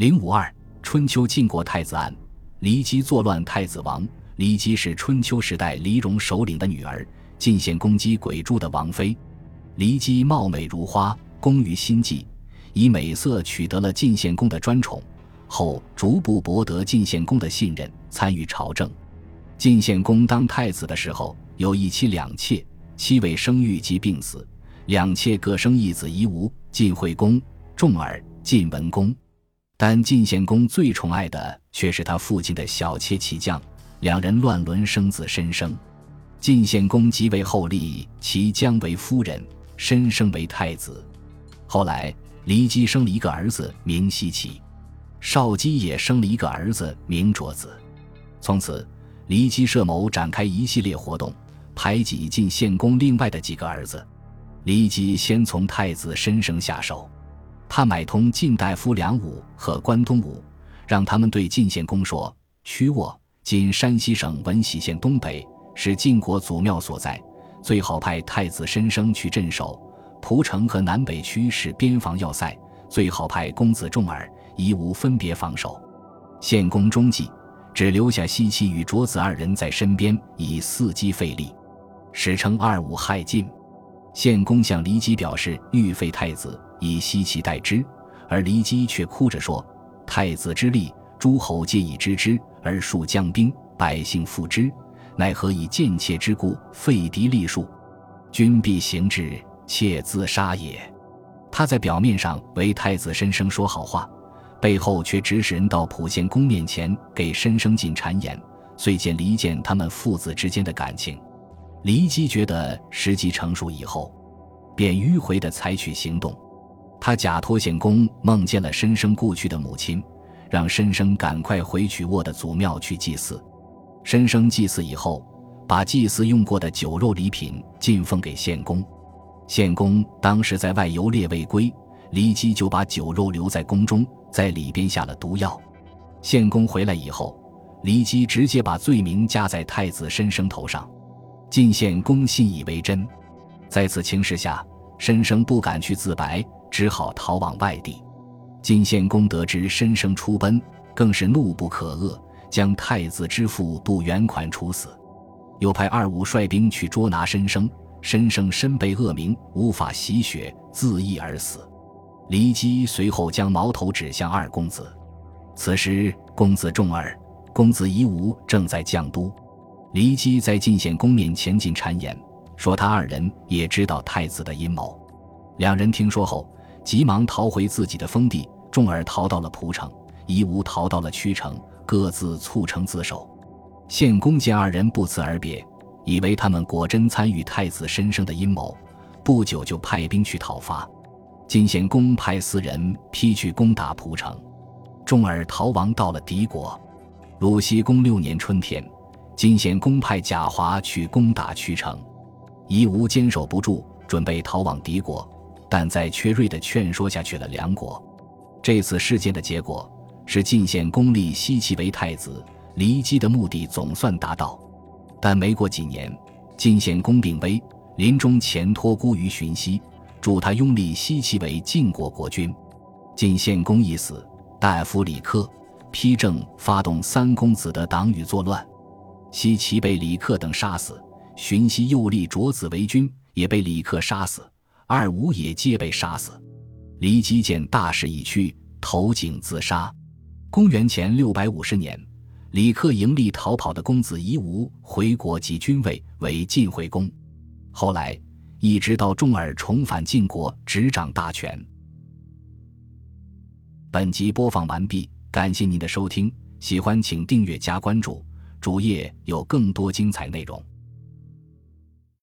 零五二春秋晋国太子案，骊姬作乱，太子亡。骊姬是春秋时代黎戎首领的女儿，晋献公击鬼柱的王妃。骊姬貌美如花，工于心计，以美色取得了晋献公的专宠，后逐步博得晋献公的信任，参与朝政。晋献公当太子的时候，有一妻两妾，妻为生育及病死，两妾各生一子夷吾、晋惠公、重耳、晋文公。但晋献公最宠爱的却是他父亲的小妾齐姜，两人乱伦生子申生。晋献公即位后立齐姜为夫人，申生为太子。后来骊姬生了一个儿子名奚齐，少姬也生了一个儿子名卓子。从此，骊姬设谋展开一系列活动，排挤晋献公另外的几个儿子。骊姬先从太子申生下手。他买通晋大夫梁武和关东武，让他们对晋献公说：“曲沃今山西省闻喜县东北，是晋国祖庙所在，最好派太子申生去镇守。蒲城和南北区是边防要塞，最好派公子重耳、夷吾分别防守。献公中计，只留下西岐与卓子二人在身边，以伺机费力，史称二五害晋。献公向骊姬表示欲废太子。”以息其代之，而骊姬却哭着说：“太子之立，诸侯皆以知之，而数将兵，百姓附之，奈何以贱妾之故废嫡立庶？君必行之，妾自杀也。”他在表面上为太子申生说好话，背后却指使人到蒲献公面前给申生进谗言，遂见离间他们父子之间的感情。骊姬觉得时机成熟以后，便迂回地采取行动。他假托献公梦见了申生故去的母亲，让申生赶快回曲沃的祖庙去祭祀。申生祭祀以后，把祭祀用过的酒肉礼品进奉给献公。献公当时在外游猎未归，骊姬就把酒肉留在宫中，在里边下了毒药。献公回来以后，骊姬直接把罪名加在太子申生头上。晋献公信以为真，在此情势下，申生不敢去自白。只好逃往外地。晋献公得知申生出奔，更是怒不可遏，将太子之父杜元款处死，又派二五率兵去捉拿申生。申生身被恶名，无法洗血，自缢而死。骊姬随后将矛头指向二公子。此时，公子重耳、公子夷吾正在绛都。骊姬在晋献公面前进谗言，说他二人也知道太子的阴谋。两人听说后。急忙逃回自己的封地，重耳逃到了蒲城，夷吾逃到了曲城，各自促成自首。献公见二人不辞而别，以为他们果真参与太子申生的阴谋，不久就派兵去讨伐。晋献公派四人批去攻打蒲城，重耳逃亡到了敌国。鲁僖公六年春天，晋献公派贾华去攻打曲城，夷吾坚守不住，准备逃往敌国。但在缺锐的劝说下去了梁国。这次事件的结果是晋献公立西岐为太子，骊姬的目的总算达到。但没过几年，晋献公病危，临终前托孤于荀息，助他拥立西岐为晋国国君。晋献公一死，大夫李克批正发动三公子的党羽作乱，西岐被李克等杀死。荀息又立卓子为君，也被李克杀死。二五也皆被杀死，骊姬见大势已去，投井自杀。公元前六百五十年，李克迎立逃跑的公子夷吾回国即君位，为晋惠公。后来一直到重耳重返晋国，执掌大权。本集播放完毕，感谢您的收听，喜欢请订阅加关注，主页有更多精彩内容。